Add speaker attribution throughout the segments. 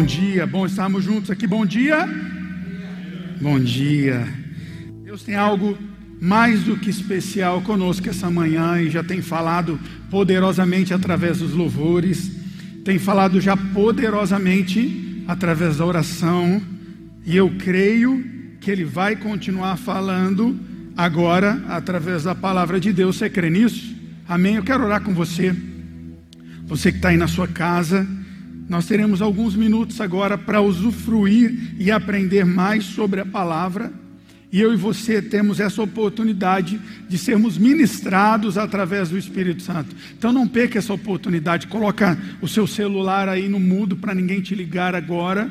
Speaker 1: Bom dia, bom estarmos juntos aqui. Bom dia. Bom dia. Deus tem algo mais do que especial conosco essa manhã e já tem falado poderosamente através dos louvores, tem falado já poderosamente através da oração, e eu creio que Ele vai continuar falando agora através da palavra de Deus. Você crê nisso? Amém? Eu quero orar com você, você que está aí na sua casa. Nós teremos alguns minutos agora para usufruir e aprender mais sobre a palavra. E eu e você temos essa oportunidade de sermos ministrados através do Espírito Santo. Então não perca essa oportunidade. Coloca o seu celular aí no mudo para ninguém te ligar agora.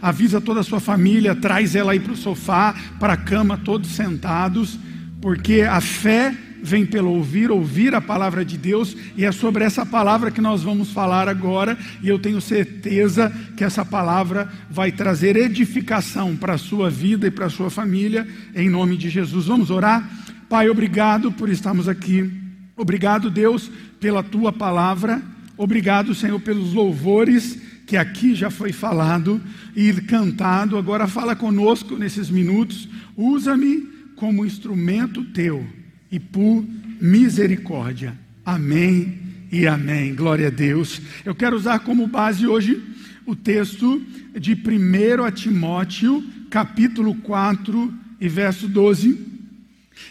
Speaker 1: Avisa toda a sua família, traz ela aí para o sofá, para a cama, todos sentados, porque a fé vem pelo ouvir, ouvir a palavra de Deus, e é sobre essa palavra que nós vamos falar agora, e eu tenho certeza que essa palavra vai trazer edificação para a sua vida e para a sua família, em nome de Jesus. Vamos orar? Pai, obrigado por estarmos aqui. Obrigado, Deus, pela tua palavra. Obrigado, Senhor, pelos louvores que aqui já foi falado e cantado. Agora fala conosco nesses minutos. Usa-me como instrumento teu e por misericórdia. Amém e amém. Glória a Deus. Eu quero usar como base hoje o texto de 1 Timóteo, capítulo 4 e verso 12.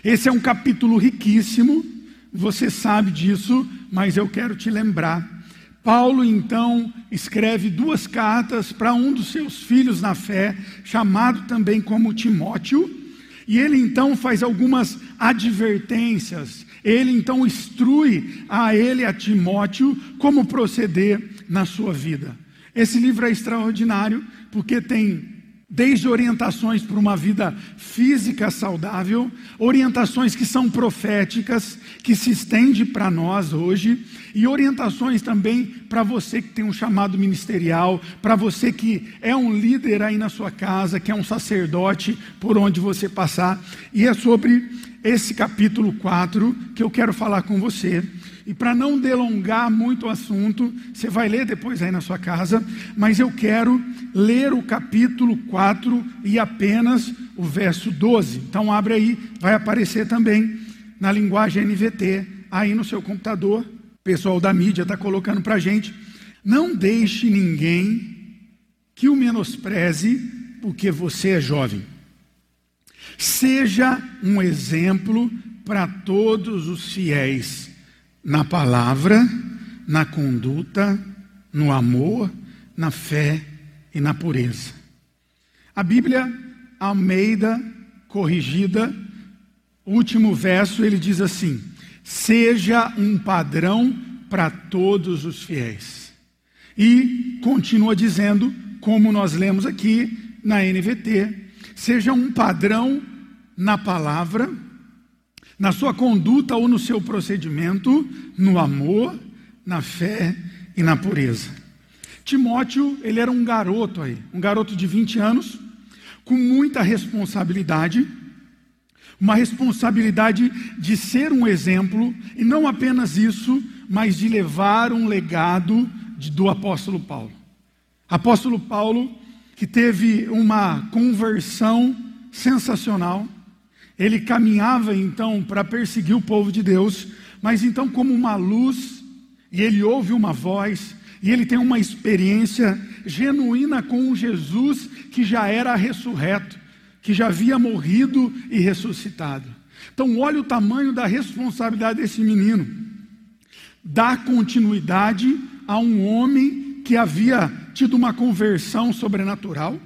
Speaker 1: Esse é um capítulo riquíssimo, você sabe disso, mas eu quero te lembrar. Paulo então escreve duas cartas para um dos seus filhos na fé, chamado também como Timóteo. E ele então faz algumas advertências, ele então instrui a ele, a Timóteo, como proceder na sua vida. Esse livro é extraordinário porque tem desde orientações para uma vida física saudável, orientações que são proféticas, que se estende para nós hoje, e orientações também para você que tem um chamado ministerial, para você que é um líder aí na sua casa, que é um sacerdote por onde você passar, e é sobre esse capítulo 4 que eu quero falar com você. E para não delongar muito o assunto, você vai ler depois aí na sua casa, mas eu quero ler o capítulo 4 e apenas o verso 12. Então abre aí, vai aparecer também na linguagem NVT, aí no seu computador. O pessoal da mídia está colocando para a gente. Não deixe ninguém que o menospreze porque você é jovem. Seja um exemplo para todos os fiéis na palavra, na conduta, no amor, na fé e na pureza. A Bíblia Almeida corrigida, último verso, ele diz assim: seja um padrão para todos os fiéis. E continua dizendo, como nós lemos aqui na NVT, seja um padrão na palavra, na sua conduta ou no seu procedimento, no amor, na fé e na pureza. Timóteo, ele era um garoto aí, um garoto de 20 anos, com muita responsabilidade, uma responsabilidade de ser um exemplo, e não apenas isso, mas de levar um legado de, do apóstolo Paulo. Apóstolo Paulo, que teve uma conversão sensacional, ele caminhava então para perseguir o povo de Deus, mas então, como uma luz, e ele ouve uma voz, e ele tem uma experiência genuína com Jesus que já era ressurreto, que já havia morrido e ressuscitado. Então, olha o tamanho da responsabilidade desse menino. Dá continuidade a um homem que havia tido uma conversão sobrenatural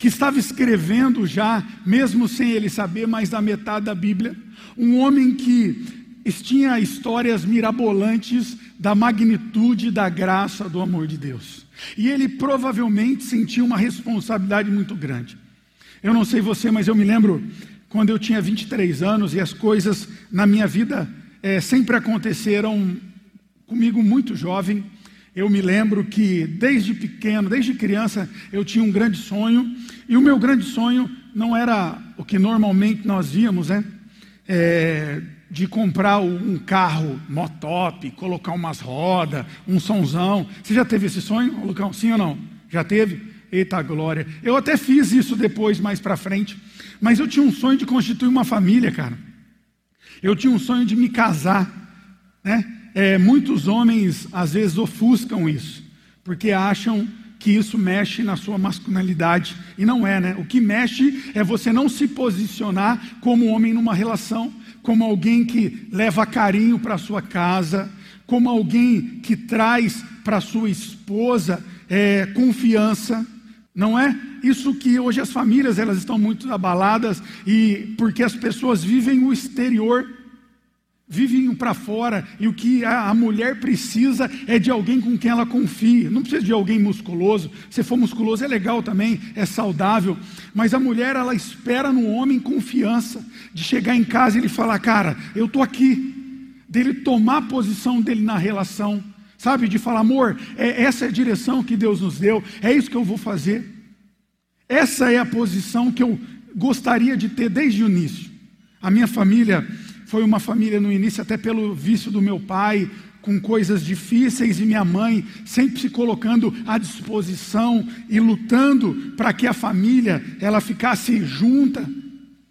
Speaker 1: que estava escrevendo já, mesmo sem ele saber, mais da metade da Bíblia, um homem que tinha histórias mirabolantes da magnitude da graça do amor de Deus. E ele provavelmente sentiu uma responsabilidade muito grande. Eu não sei você, mas eu me lembro quando eu tinha 23 anos e as coisas na minha vida é, sempre aconteceram comigo muito jovem. Eu me lembro que desde pequeno, desde criança, eu tinha um grande sonho, e o meu grande sonho não era o que normalmente nós víamos, né? É, de comprar um carro motop, colocar umas rodas, um sonzão. Você já teve esse sonho, Lucão? Sim ou não? Já teve? Eita glória. Eu até fiz isso depois, mais para frente. Mas eu tinha um sonho de constituir uma família, cara. Eu tinha um sonho de me casar. Né? É, muitos homens às vezes ofuscam isso, porque acham que isso mexe na sua masculinidade. E não é, né? O que mexe é você não se posicionar como homem numa relação, como alguém que leva carinho para sua casa, como alguém que traz para sua esposa é, confiança. Não é isso que hoje as famílias elas estão muito abaladas e porque as pessoas vivem o exterior vivem para fora e o que a, mulher precisa é de alguém com quem ela confie. Não precisa de alguém musculoso. Se for musculoso é legal também, é saudável. Mas a mulher ela espera no homem confiança de chegar em casa e ele falar, cara, eu tô aqui. Dele tomar a posição dele na relação, sabe? De falar, amor, é, essa é a direção que Deus nos deu. É isso que eu vou fazer. Essa é a posição que eu gostaria de ter desde o início. A minha família foi uma família no início, até pelo vício do meu pai, com coisas difíceis, e minha mãe sempre se colocando à disposição e lutando para que a família ela ficasse junta.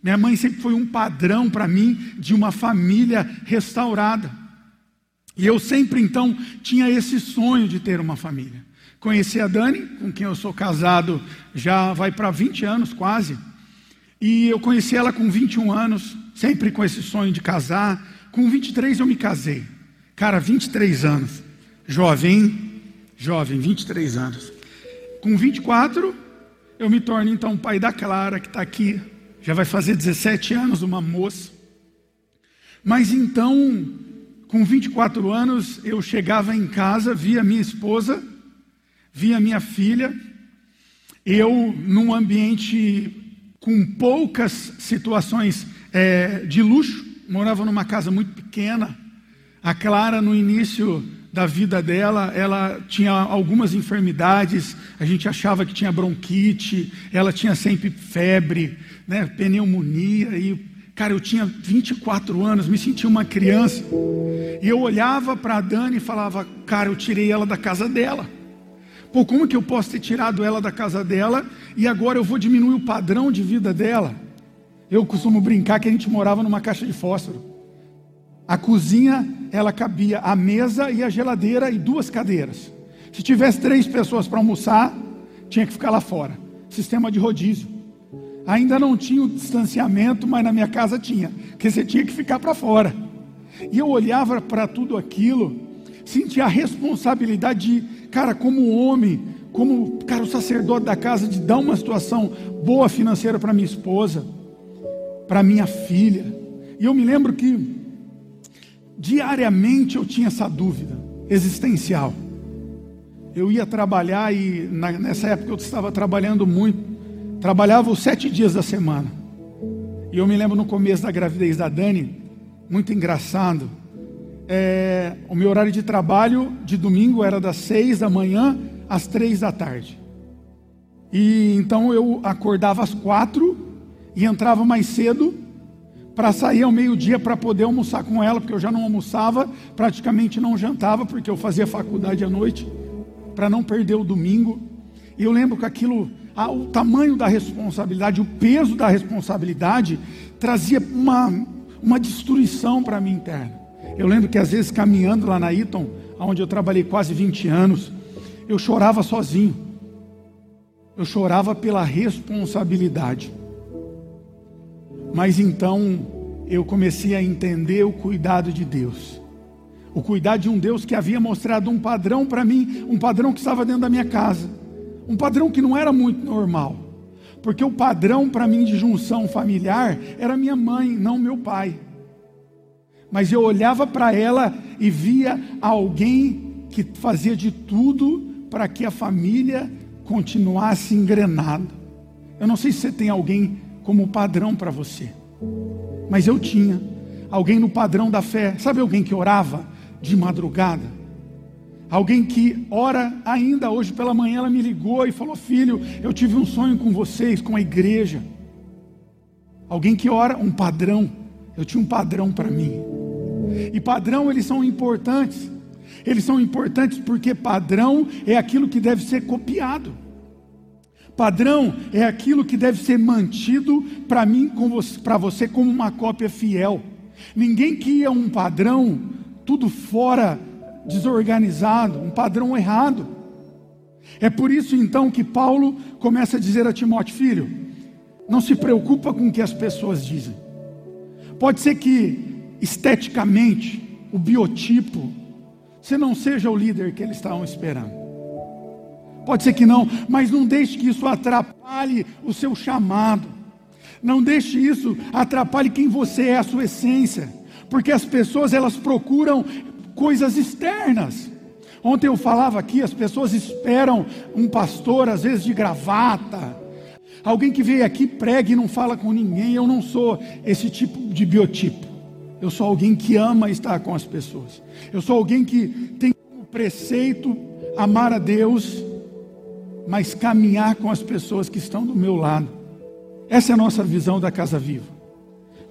Speaker 1: Minha mãe sempre foi um padrão para mim de uma família restaurada. E eu sempre então tinha esse sonho de ter uma família. Conheci a Dani, com quem eu sou casado já vai para 20 anos quase. E eu conheci ela com 21 anos sempre com esse sonho de casar. Com 23 eu me casei. Cara, 23 anos. Jovem, jovem, 23 anos. Com 24, eu me torno então pai da Clara, que está aqui. Já vai fazer 17 anos, uma moça. Mas então, com 24 anos, eu chegava em casa, via minha esposa, via minha filha, eu num ambiente com poucas situações é, de luxo, morava numa casa muito pequena. A Clara, no início da vida dela, ela tinha algumas enfermidades, a gente achava que tinha bronquite, ela tinha sempre febre, né, pneumonia, e, cara, eu tinha 24 anos, me sentia uma criança, e eu olhava para a Dani e falava, cara, eu tirei ela da casa dela. Pô, como que eu posso ter tirado ela da casa dela e agora eu vou diminuir o padrão de vida dela? Eu costumo brincar que a gente morava numa caixa de fósforo. A cozinha, ela cabia a mesa e a geladeira e duas cadeiras. Se tivesse três pessoas para almoçar, tinha que ficar lá fora. Sistema de rodízio. Ainda não tinha o distanciamento, mas na minha casa tinha, que você tinha que ficar para fora. E eu olhava para tudo aquilo, sentia a responsabilidade de, cara, como homem, como cara, o sacerdote da casa, de dar uma situação boa financeira para minha esposa para minha filha. E eu me lembro que diariamente eu tinha essa dúvida existencial. Eu ia trabalhar e na, nessa época eu estava trabalhando muito, trabalhava os sete dias da semana. E eu me lembro no começo da gravidez da Dani, muito engraçado. É, o meu horário de trabalho de domingo era das seis da manhã às três da tarde. E então eu acordava às quatro e entrava mais cedo para sair ao meio-dia para poder almoçar com ela, porque eu já não almoçava, praticamente não jantava, porque eu fazia faculdade à noite, para não perder o domingo. E eu lembro que aquilo, o tamanho da responsabilidade, o peso da responsabilidade, trazia uma, uma destruição para mim interna. Eu lembro que às vezes caminhando lá na Eton, onde eu trabalhei quase 20 anos, eu chorava sozinho. Eu chorava pela responsabilidade. Mas então eu comecei a entender o cuidado de Deus. O cuidado de um Deus que havia mostrado um padrão para mim, um padrão que estava dentro da minha casa. Um padrão que não era muito normal. Porque o padrão para mim de junção familiar era minha mãe, não meu pai. Mas eu olhava para ela e via alguém que fazia de tudo para que a família continuasse engrenada. Eu não sei se você tem alguém como padrão para você. Mas eu tinha alguém no padrão da fé. Sabe alguém que orava de madrugada? Alguém que ora ainda hoje pela manhã, ela me ligou e falou: Filho, eu tive um sonho com vocês, com a igreja. Alguém que ora, um padrão. Eu tinha um padrão para mim. E padrão, eles são importantes. Eles são importantes porque padrão é aquilo que deve ser copiado. Padrão é aquilo que deve ser mantido para mim, para você, como uma cópia fiel. Ninguém cria um padrão tudo fora, desorganizado, um padrão errado. É por isso então que Paulo começa a dizer a Timóteo: filho, não se preocupa com o que as pessoas dizem. Pode ser que esteticamente, o biotipo, você não seja o líder que eles estavam esperando. Pode ser que não, mas não deixe que isso atrapalhe o seu chamado. Não deixe isso atrapalhe quem você é, a sua essência. Porque as pessoas elas procuram coisas externas. Ontem eu falava aqui, as pessoas esperam um pastor, às vezes de gravata, alguém que veio aqui, prega e não fala com ninguém. Eu não sou esse tipo de biotipo. Eu sou alguém que ama estar com as pessoas. Eu sou alguém que tem como preceito amar a Deus, mas caminhar com as pessoas que estão do meu lado. Essa é a nossa visão da Casa Viva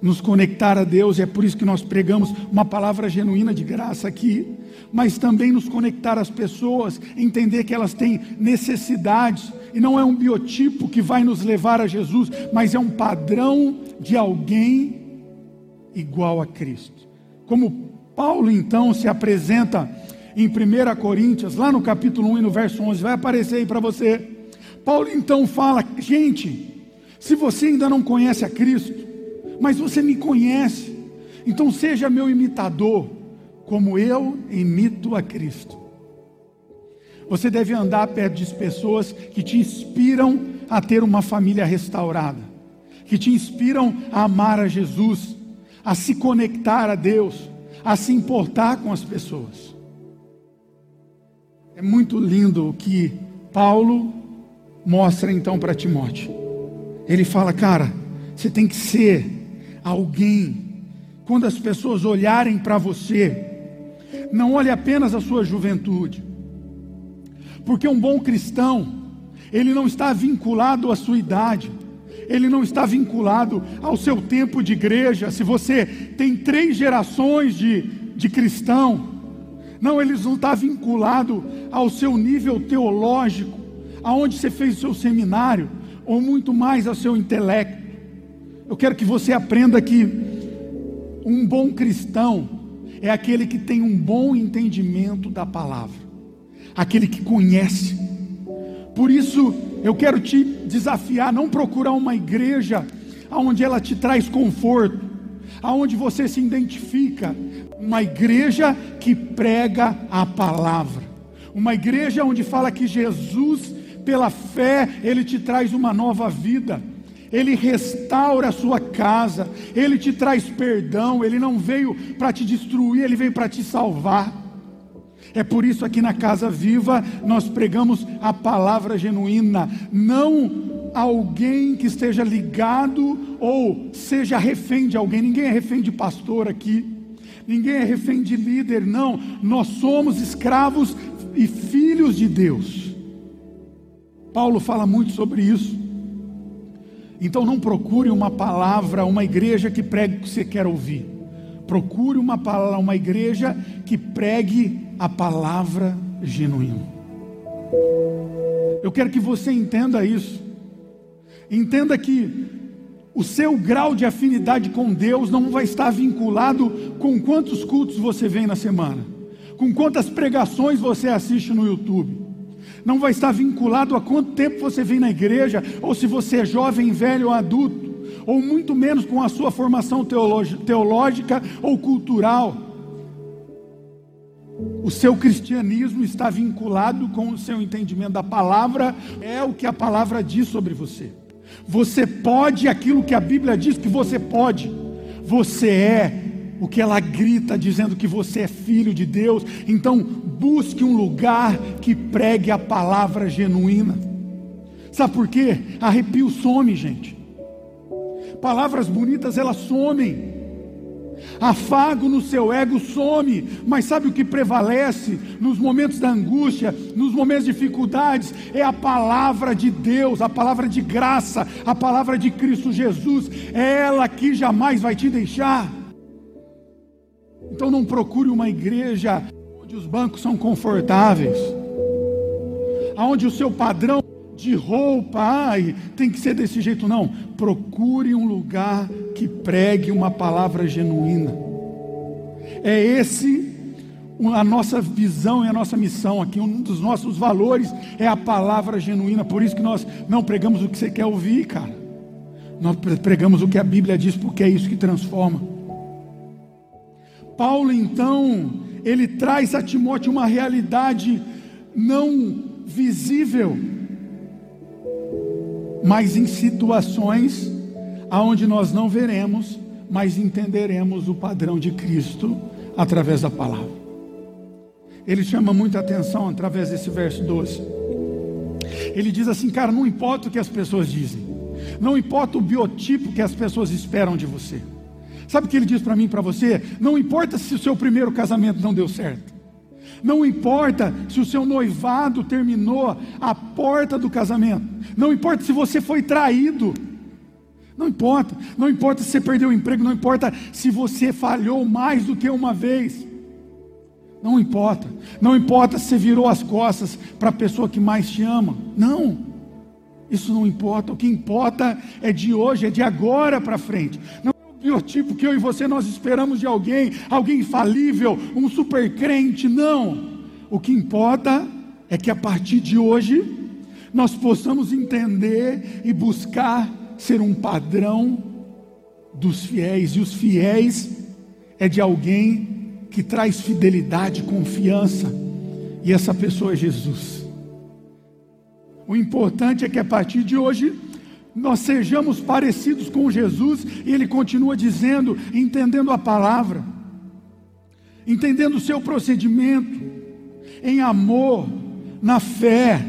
Speaker 1: nos conectar a Deus, e é por isso que nós pregamos uma palavra genuína de graça aqui, mas também nos conectar às pessoas, entender que elas têm necessidades, e não é um biotipo que vai nos levar a Jesus, mas é um padrão de alguém igual a Cristo. Como Paulo então se apresenta em 1 Coríntios, lá no capítulo 1 e no verso 11, vai aparecer aí para você. Paulo então fala: gente, se você ainda não conhece a Cristo, mas você me conhece. Então seja meu imitador, como eu imito a Cristo. Você deve andar perto de pessoas que te inspiram a ter uma família restaurada, que te inspiram a amar a Jesus, a se conectar a Deus, a se importar com as pessoas. É muito lindo o que Paulo mostra então para Timóteo. Ele fala, cara, você tem que ser alguém. Quando as pessoas olharem para você, não olhe apenas a sua juventude, porque um bom cristão, ele não está vinculado à sua idade, ele não está vinculado ao seu tempo de igreja. Se você tem três gerações de, de cristão, não, ele não está vinculado ao seu nível teológico, aonde você fez o seu seminário, ou muito mais ao seu intelecto. Eu quero que você aprenda que um bom cristão é aquele que tem um bom entendimento da palavra, aquele que conhece. Por isso, eu quero te desafiar, não procurar uma igreja onde ela te traz conforto, aonde você se identifica, uma igreja que prega a palavra, uma igreja onde fala que Jesus, pela fé, ele te traz uma nova vida. Ele restaura a sua casa, Ele te traz perdão, Ele não veio para te destruir, Ele veio para te salvar. É por isso aqui na Casa Viva nós pregamos a palavra genuína, não alguém que esteja ligado ou seja refém de alguém, ninguém é refém de pastor aqui, ninguém é refém de líder, não, nós somos escravos e filhos de Deus. Paulo fala muito sobre isso. Então não procure uma palavra, uma igreja que pregue o que você quer ouvir. Procure uma palavra, uma igreja que pregue a palavra genuína. Eu quero que você entenda isso. Entenda que o seu grau de afinidade com Deus não vai estar vinculado com quantos cultos você vem na semana, com quantas pregações você assiste no YouTube não vai estar vinculado a quanto tempo você vem na igreja, ou se você é jovem, velho ou adulto, ou muito menos com a sua formação teológica ou cultural. O seu cristianismo está vinculado com o seu entendimento da palavra, é o que a palavra diz sobre você. Você pode aquilo que a Bíblia diz que você pode. Você é o que ela grita dizendo que você é filho de Deus. Então, busque um lugar que pregue a palavra genuína. Sabe por quê? Arrepio some, gente. Palavras bonitas elas somem. Afago no seu ego some, mas sabe o que prevalece nos momentos da angústia, nos momentos de dificuldades? É a palavra de Deus, a palavra de graça, a palavra de Cristo Jesus, é ela que jamais vai te deixar. Então não procure uma igreja onde os bancos são confortáveis, aonde o seu padrão de roupa, ai, tem que ser desse jeito, não. Procure um lugar que pregue uma palavra genuína. É esse a nossa visão e a nossa missão aqui, um dos nossos valores é a palavra genuína. Por isso que nós não pregamos o que você quer ouvir, cara. Nós pregamos o que a Bíblia diz, porque é isso que transforma. Paulo, então, ele traz a Timóteo uma realidade não visível, mas em situações aonde nós não veremos, mas entenderemos o padrão de Cristo através da palavra. Ele chama muita atenção através desse verso 12. Ele diz assim, cara, não importa o que as pessoas dizem, não importa o biotipo que as pessoas esperam de você. Sabe o que ele diz para mim e para você? Não importa se o seu primeiro casamento não deu certo. Não importa se o seu noivado terminou à porta do casamento. Não importa se você foi traído. Não importa. Não importa se você perdeu o emprego. Não importa se você falhou mais do que uma vez. Não importa. Não importa se você virou as costas para a pessoa que mais te ama. Não. Isso não importa. O que importa é de hoje, é de agora para frente. Não é o biotipo que eu e você nós esperamos de alguém, alguém infalível, um super crente. Não. O que importa é que a partir de hoje nós possamos entender e buscar ser um padrão dos fiéis. E os fiéis é de alguém que traz fidelidade, confiança. E essa pessoa é Jesus. O importante é que a partir de hoje nós sejamos parecidos com Jesus, e ele continua dizendo, entendendo a palavra, entendendo o seu procedimento, em amor, na fé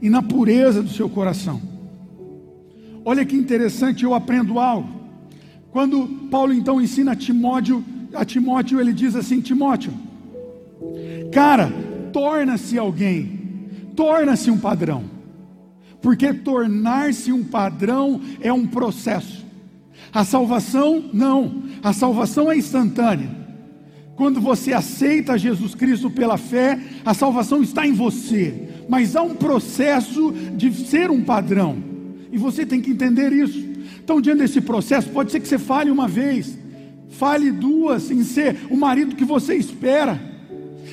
Speaker 1: e na pureza do seu coração. Olha que interessante, eu aprendo algo. Quando Paulo então ensina a Timóteo, a Timóteo ele diz assim: Timóteo, cara, torna-se alguém, torna-se um padrão. Porque tornar-se um padrão é um processo. A salvação, não. A salvação é instantânea. Quando você aceita Jesus Cristo pela fé, a salvação está em você. Mas há um processo de ser um padrão. E você tem que entender isso. Então, diante desse processo, pode ser que você fale uma vez, fale duas em ser o marido que você espera.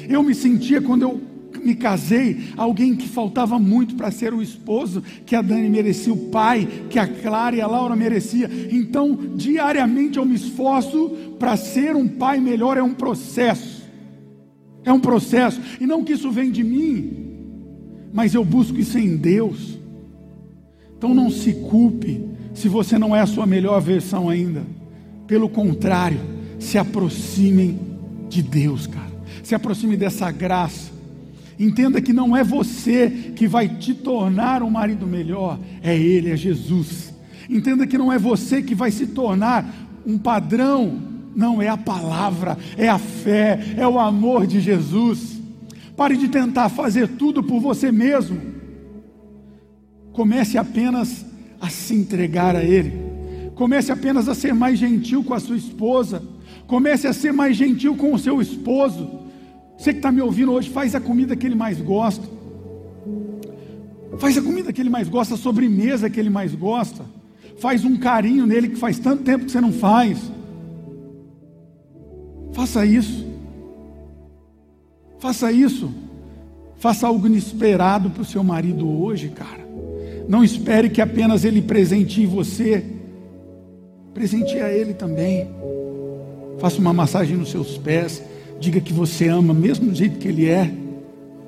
Speaker 1: Eu me sentia quando eu me casei, alguém que faltava muito para ser o esposo que a Dani merecia, o pai que a Clara e a Laura merecia. Então, diariamente eu me esforço para ser um pai melhor, é um processo. É um processo, e não que isso vem de mim, mas eu busco isso em Deus. Então não se culpe se você não é a sua melhor versão ainda. Pelo contrário, se aproximem de Deus, cara. Se aproxime dessa graça. Entenda que não é você que vai te tornar um marido melhor, é Ele, é Jesus. Entenda que não é você que vai se tornar um padrão, não é a palavra, é a fé, é o amor de Jesus. Pare de tentar fazer tudo por você mesmo. Comece apenas a se entregar a Ele. Comece apenas a ser mais gentil com a sua esposa. Comece a ser mais gentil com o seu esposo. Você que está me ouvindo hoje, faz a comida que ele mais gosta. Faz a comida que ele mais gosta, a sobremesa que ele mais gosta. Faz um carinho nele que faz tanto tempo que você não faz. Faça isso. Faça isso. Faça algo inesperado para o seu marido hoje, cara. Não espere que apenas ele presenteie você. Presenteie a ele também. Faça uma massagem nos seus pés Diga que você ama, mesmo do jeito que ele é,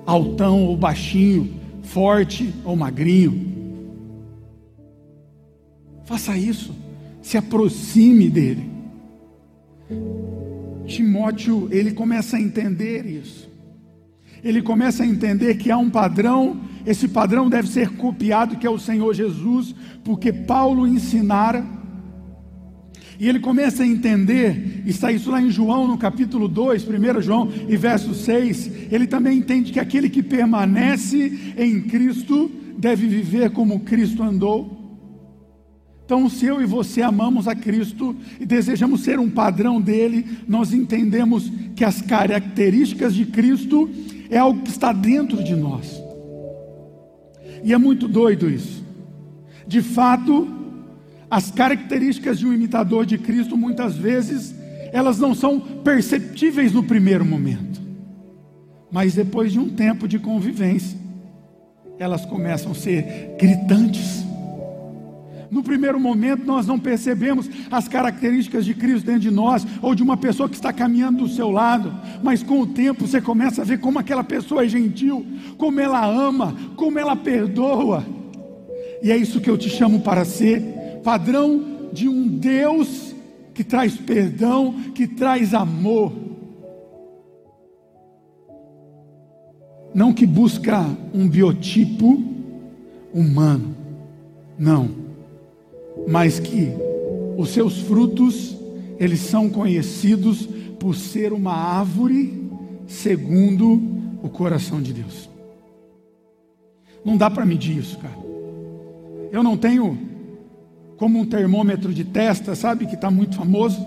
Speaker 1: altão ou baixinho, forte ou magrinho. Faça isso, se aproxime dele. Timóteo, ele começa a entender isso. Ele começa a entender que há um padrão, esse padrão deve ser copiado, que é o Senhor Jesus, porque Paulo ensinara e ele começa a entender, está isso lá em João, no capítulo 2, 1 João e verso 6. Ele também entende que aquele que permanece em Cristo deve viver como Cristo andou. Então, se eu e você amamos a Cristo e desejamos ser um padrão dele, nós entendemos que as características de Cristo é algo que está dentro de nós. E é muito doido isso. De fato, as características de um imitador de Cristo muitas vezes elas não são perceptíveis no primeiro momento. Mas depois de um tempo de convivência, elas começam a ser gritantes. No primeiro momento, nós não percebemos as características de Cristo dentro de nós, ou de uma pessoa que está caminhando do seu lado, mas com o tempo você começa a ver como aquela pessoa é gentil, como ela ama, como ela perdoa. E é isso que eu te chamo para ser padrão de um Deus que traz perdão, que traz amor. Não que busca um biotipo humano, não mas que os seus frutos, eles são conhecidos por ser uma árvore segundo o coração de Deus. Não dá para medir isso, cara. Eu não tenho como um termômetro de testa, sabe, que está muito famoso,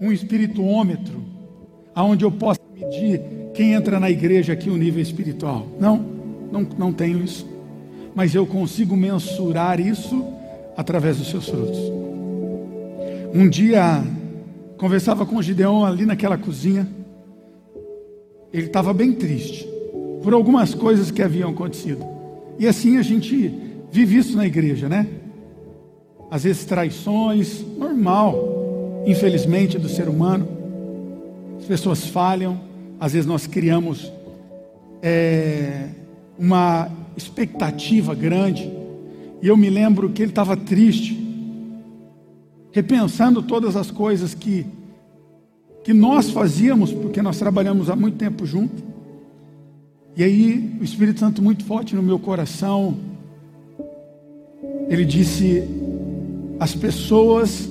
Speaker 1: um espirituômetro, aonde eu possa medir quem entra na igreja aqui o nível espiritual. Não, não, não tenho isso. Mas eu consigo mensurar isso através dos seus frutos. Um dia, conversava com o Gideon ali naquela cozinha. Ele estava bem triste por algumas coisas que haviam acontecido. E assim a gente vive isso na igreja, né? Às vezes traições, normal, infelizmente, do ser humano. As pessoas falham, às vezes nós criamos é, uma expectativa grande e eu me lembro que ele estava triste, repensando todas as coisas que, que nós fazíamos, porque nós trabalhamos há muito tempo junto. E aí, o Espírito Santo, muito forte no meu coração, ele disse: As pessoas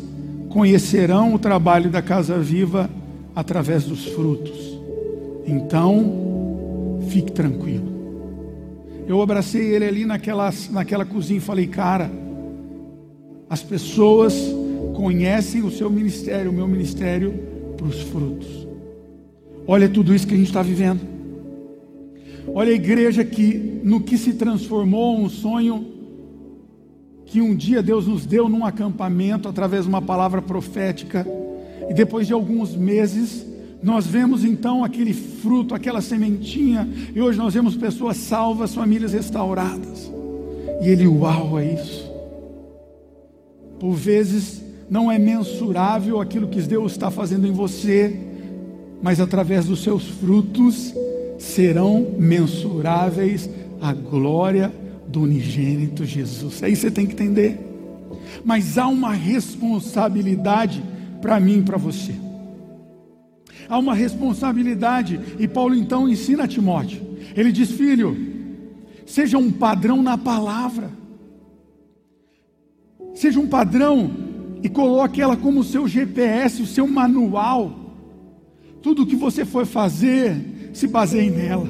Speaker 1: conhecerão o trabalho da Casa Viva através dos frutos. Então, fique tranquilo. Eu abracei ele ali naquela, naquela cozinha e falei, cara, as pessoas conhecem o seu ministério, o meu ministério, para os frutos. Olha tudo isso que a gente está vivendo. Olha a igreja que, no que se transformou um sonho que um dia Deus nos deu num acampamento através de uma palavra profética, e depois de alguns meses, nós vemos então aquele fruto, aquela sementinha, e hoje nós vemos pessoas salvas, famílias restauradas. E ele, uau, é isso. Por vezes não é mensurável aquilo que Deus está fazendo em você, mas através dos seus frutos serão mensuráveis a glória do unigênito Jesus. Aí você tem que entender. Mas há uma responsabilidade para mim e para você há uma responsabilidade. E Paulo então ensina a Timóteo. Ele diz: Filho, seja um padrão na palavra, seja um padrão e coloque ela como o seu GPS, o seu manual. Tudo que você for fazer, se baseie nela.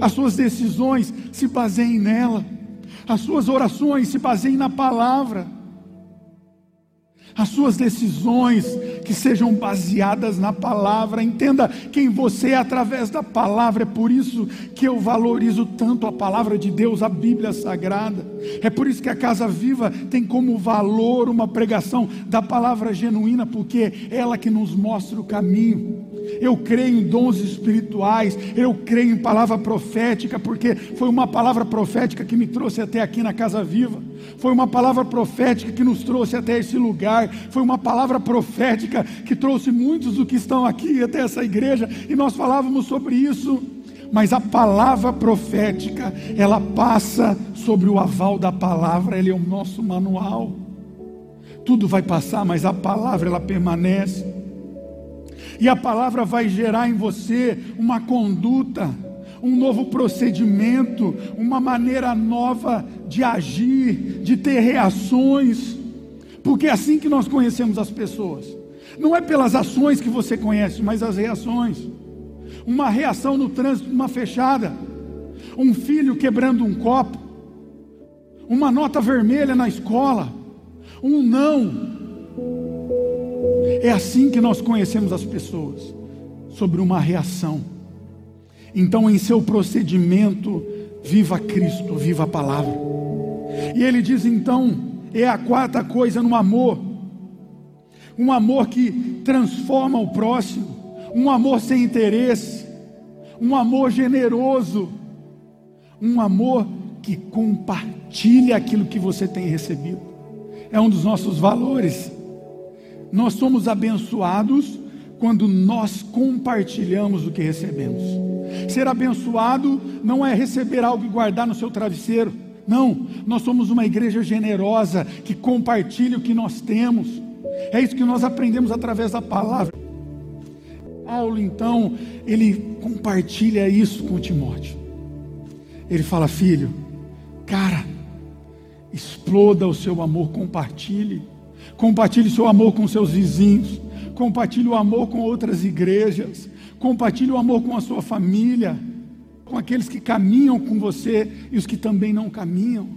Speaker 1: As suas decisões se baseiem nela. As suas orações se baseiem na palavra as suas decisões que sejam baseadas na palavra. Entenda quem você é através da palavra. É por isso que eu valorizo tanto a palavra de Deus, a Bíblia Sagrada. É por isso que a Casa Viva tem como valor uma pregação da palavra genuína, porque é ela que nos mostra o caminho. Eu creio em dons espirituais, eu creio em palavra profética, porque foi uma palavra profética que me trouxe até aqui na Casa Viva. Foi uma palavra profética que nos trouxe até esse lugar. Foi uma palavra profética que trouxe muitos do que estão aqui até essa igreja. E nós falávamos sobre isso. Mas a palavra profética, ela passa sobre o aval da palavra, ele é o nosso manual. Tudo vai passar, mas a palavra ela permanece. E a palavra vai gerar em você uma conduta um novo procedimento, uma maneira nova de agir, de ter reações, porque é assim que nós conhecemos as pessoas. Não é pelas ações que você conhece, mas as reações. Uma reação no trânsito, uma fechada, um filho quebrando um copo, uma nota vermelha na escola, um não. É assim que nós conhecemos as pessoas, sobre uma reação. Então, em seu procedimento, viva Cristo, viva a palavra. E ele diz então: é a quarta coisa no amor. Um amor que transforma o próximo, um amor sem interesse, um amor generoso, um amor que compartilha aquilo que você tem recebido. É um dos nossos valores. Nós somos abençoados quando nós compartilhamos o que recebemos. Ser abençoado não é receber algo e guardar no seu travesseiro. Não, nós somos uma igreja generosa que compartilha o que nós temos. É isso que nós aprendemos através da palavra. Paulo, então, ele compartilha isso com Timóteo. Ele fala: Filho, cara, exploda o seu amor, compartilhe. Compartilhe seu amor com seus vizinhos. Compartilhe o amor com outras igrejas. Compartilhe o amor com a sua família. Com aqueles que caminham com você e os que também não caminham.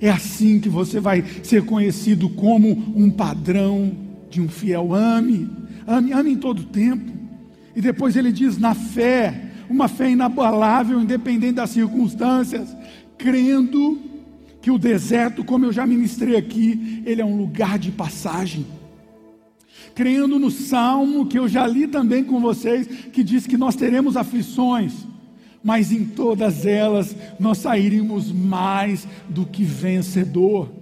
Speaker 1: É assim que você vai ser conhecido como um padrão de um fiel. Ame, ame, ame em todo tempo. E depois ele diz: na fé, uma fé inabalável, independente das circunstâncias, crendo que o deserto, como eu já ministrei aqui, ele é um lugar de passagem. Crendo no salmo que eu já li também com vocês, que diz que nós teremos aflições, mas em todas elas nós sairemos mais do que vencedor.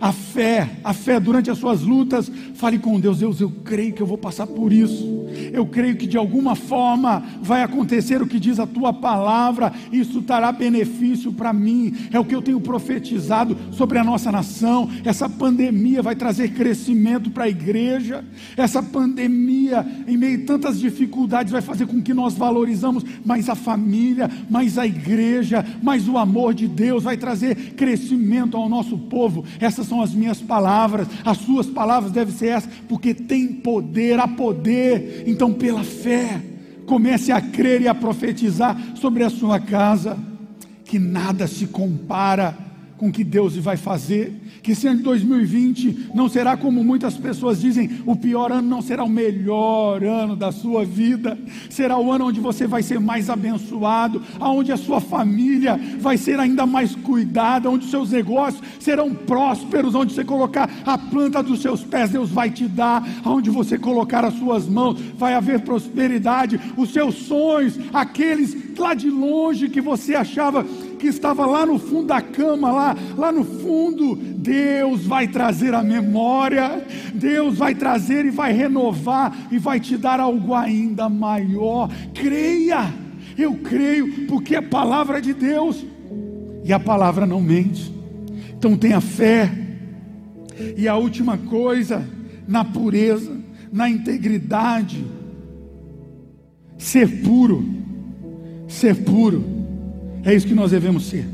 Speaker 1: A fé, a fé durante as suas lutas, fale com Deus, Deus, eu creio que eu vou passar por isso. Eu creio que de alguma forma vai acontecer o que diz a tua palavra, isso trará benefício para mim. É o que eu tenho profetizado sobre a nossa nação. Essa pandemia vai trazer crescimento para a igreja. Essa pandemia, em meio a tantas dificuldades, vai fazer com que nós valorizamos mais a família, mais a igreja, mais o amor de Deus, vai trazer crescimento ao nosso povo. Essas essas são as minhas palavras, as suas palavras devem ser essas, porque tem poder, há poder. Então, pela fé, comece a crer e a profetizar sobre a sua casa, que nada se compara com que Deus vai fazer. Que esse ano de 2020 não será como muitas pessoas dizem, o pior ano não será o melhor ano da sua vida. Será o ano onde você vai ser mais abençoado, aonde a sua família vai ser ainda mais cuidada, onde os seus negócios serão prósperos, onde você colocar a planta dos seus pés, Deus vai te dar, aonde você colocar as suas mãos, vai haver prosperidade. Os seus sonhos, aqueles lá de longe que você achava que estava lá no fundo da cama, lá, lá no fundo, Deus vai trazer a memória, Deus vai trazer e vai renovar e vai te dar algo ainda maior. Creia, eu creio, porque é palavra de Deus e a palavra não mente. Então tenha fé. E a última coisa, na pureza, na integridade, ser puro, ser puro. É isso que nós devemos ser.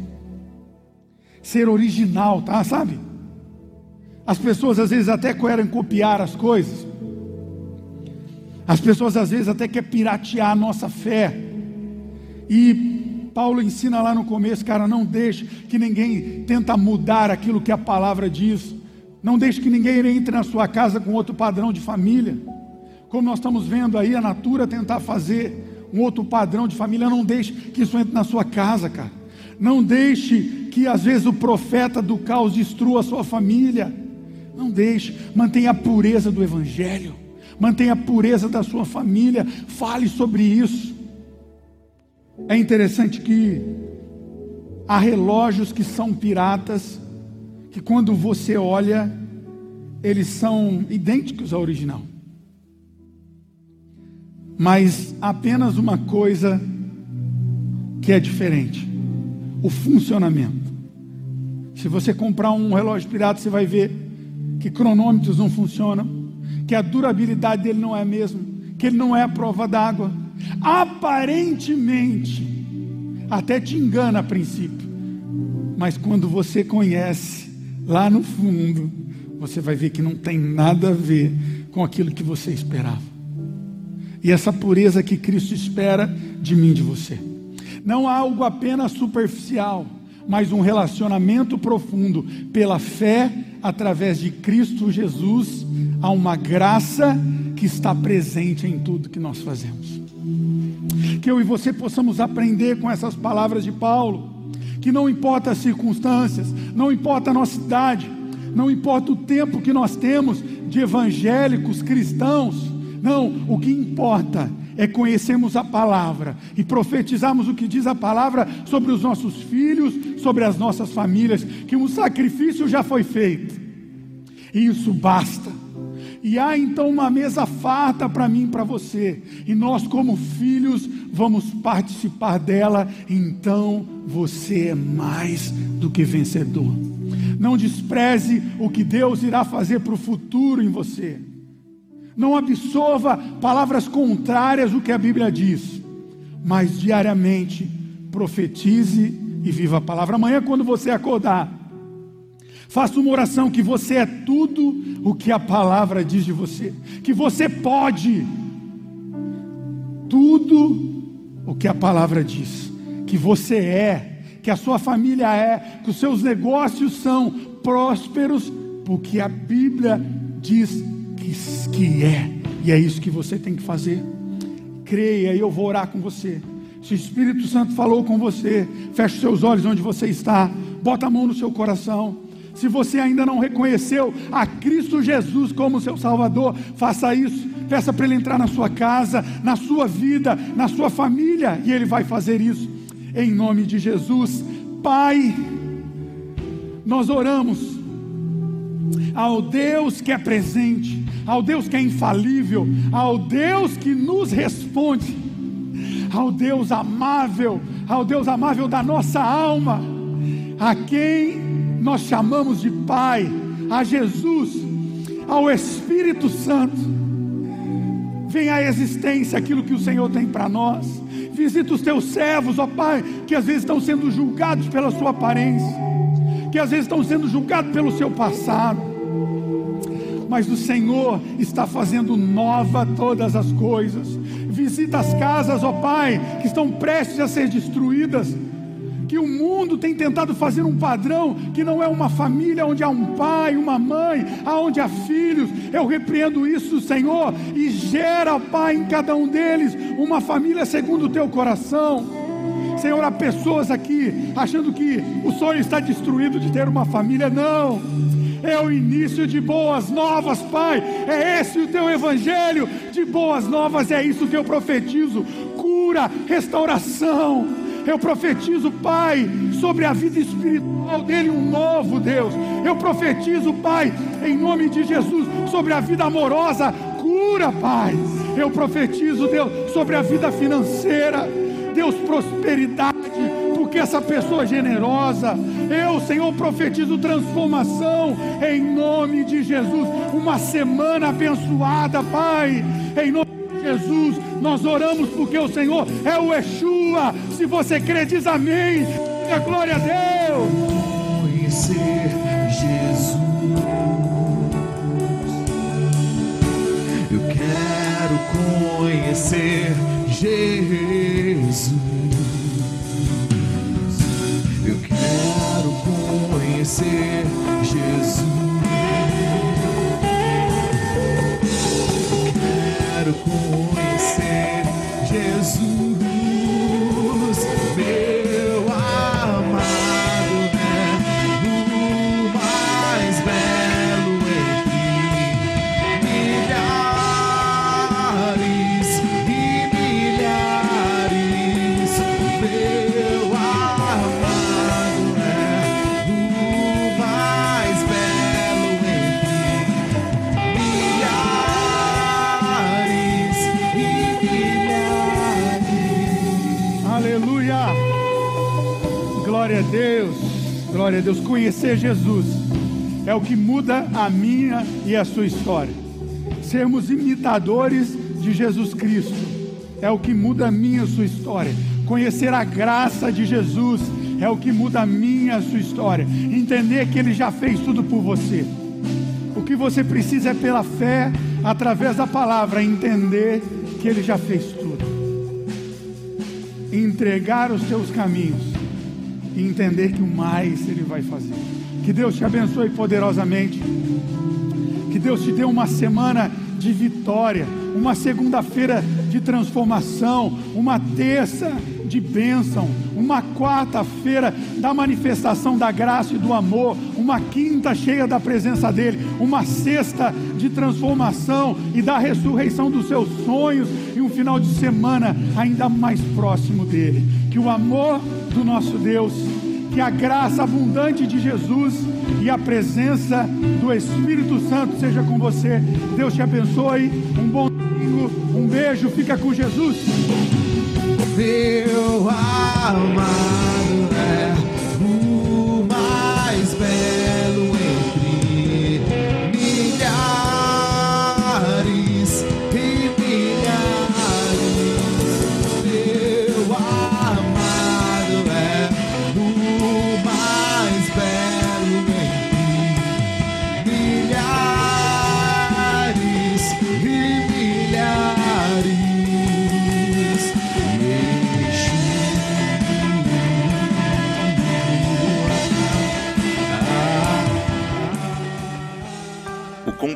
Speaker 1: Ser original, tá? Sabe? As pessoas às vezes até querem copiar as coisas. As pessoas às vezes até querem piratear a nossa fé. E Paulo ensina lá no começo, cara, não deixe que ninguém tenta mudar aquilo que a palavra diz. Não deixe que ninguém entre na sua casa com outro padrão de família. Como nós estamos vendo aí a Natura tentar fazer um outro padrão de família. Não deixe que isso entre na sua casa, cara. Não deixe que às vezes o profeta do caos destrua a sua família. Não deixe. Mantenha a pureza do Evangelho. Mantenha a pureza da sua família. Fale sobre isso. É interessante que há relógios que são piratas, que quando você olha, eles são idênticos ao original mas apenas uma coisa que é diferente: o funcionamento. Se você comprar um relógio pirata, você vai ver que cronômetros não funcionam, que a durabilidade dele não é a mesma, que ele não é a prova d'água. Aparentemente, até te engana a princípio, mas quando você conhece lá no fundo, você vai ver que não tem nada a ver com aquilo que você esperava e essa pureza que Cristo espera de mim de você. Não há algo apenas superficial, mas um relacionamento profundo pela fé através de Cristo Jesus. Há uma graça que está presente em tudo que nós fazemos. Que eu e você possamos aprender com essas palavras de Paulo que não importa as circunstâncias, não importa a nossa idade, não importa o tempo que nós temos de evangélicos, cristãos, não, o que importa é conhecermos a palavra e profetizarmos o que diz a palavra sobre os nossos filhos, sobre as nossas famílias, que um sacrifício já foi feito, e isso basta. E há então uma mesa farta para mim e para você, e nós, como filhos, vamos participar dela, então você é mais do que vencedor. Não despreze o que Deus irá fazer para o futuro em você. Não absorva palavras contrárias ao que a Bíblia diz, mas diariamente profetize e viva a palavra. Amanhã, quando você acordar, faça uma oração que você é tudo o que a palavra diz de você, que você pode tudo o que a palavra diz, que você é, que a sua família é, que os seus negócios são prósperos, porque a Bíblia diz que, que é, e é isso que você tem que fazer. Creia e eu vou orar com você. Se o Espírito Santo falou com você, feche seus olhos onde você está, bota a mão no seu coração. Se você ainda não reconheceu a Cristo Jesus como seu Salvador, faça isso. Peça para Ele entrar na sua casa, na sua vida, na sua família, e Ele vai fazer isso. Em nome de Jesus, Pai, nós oramos ao Deus que é presente, ao Deus que é infalível, ao Deus que nos responde, ao Deus amável, ao Deus amável da nossa alma, a quem nós chamamos de Pai, a Jesus, ao Espírito Santo. Vem à existência aquilo que o Senhor tem para nós. Visita os teus servos, ó Pai, que às vezes estão sendo julgados pela sua aparência, que às vezes estão sendo julgados pelo seu passado mas o Senhor está fazendo nova todas as coisas. Visita as casas, ó Pai, que estão prestes a ser destruídas. Que o mundo tem tentado fazer um padrão que não é uma família onde há um pai, uma mãe, aonde há filhos. Eu repreendo isso, Senhor, e gera, Pai, em cada um deles uma família segundo o teu coração. Senhor, há pessoas aqui achando que o sonho está destruído de ter uma família. Não é o início de boas novas, Pai. É esse o teu evangelho de boas novas, é isso que eu profetizo: cura, restauração. Eu profetizo, Pai, sobre a vida espiritual dele, um novo Deus. Eu profetizo, Pai, em nome de Jesus, sobre a vida amorosa, cura, Pai. Eu profetizo, Deus, sobre a vida financeira, Deus, prosperidade porque essa pessoa é generosa. Eu, Senhor, profetizo transformação em nome de Jesus. Uma semana abençoada, Pai. Em nome de Jesus, nós oramos porque o Senhor é o Yeshua. Se você crê, diz amém. Diga glória a Deus.
Speaker 2: Conhecer Jesus. Eu quero conhecer Jesus. Conhecer Jesus. Quero conhecer Jesus.
Speaker 1: Glória a Deus. Conhecer Jesus é o que muda a minha e a sua história. Sermos imitadores de Jesus Cristo é o que muda a minha e a sua história. Conhecer a graça de Jesus é o que muda a minha e a sua história. Entender que Ele já fez tudo por você. O que você precisa é pela fé, através da palavra, entender que Ele já fez tudo. Entregar os seus caminhos e entender que o mais Ele vai fazer. Que Deus te abençoe poderosamente. Que Deus te dê uma semana de vitória, uma segunda-feira de transformação, uma terça de bênção, uma quarta-feira da manifestação da graça e do amor, uma quinta cheia da presença dEle, uma sexta de transformação e da ressurreição dos seus sonhos e um final de semana ainda mais próximo dEle. Que o amor do nosso Deus, que a graça abundante de Jesus e a presença do Espírito Santo seja com você. Deus te abençoe. Um bom domingo, um beijo, fica com Jesus.
Speaker 2: Meu amado é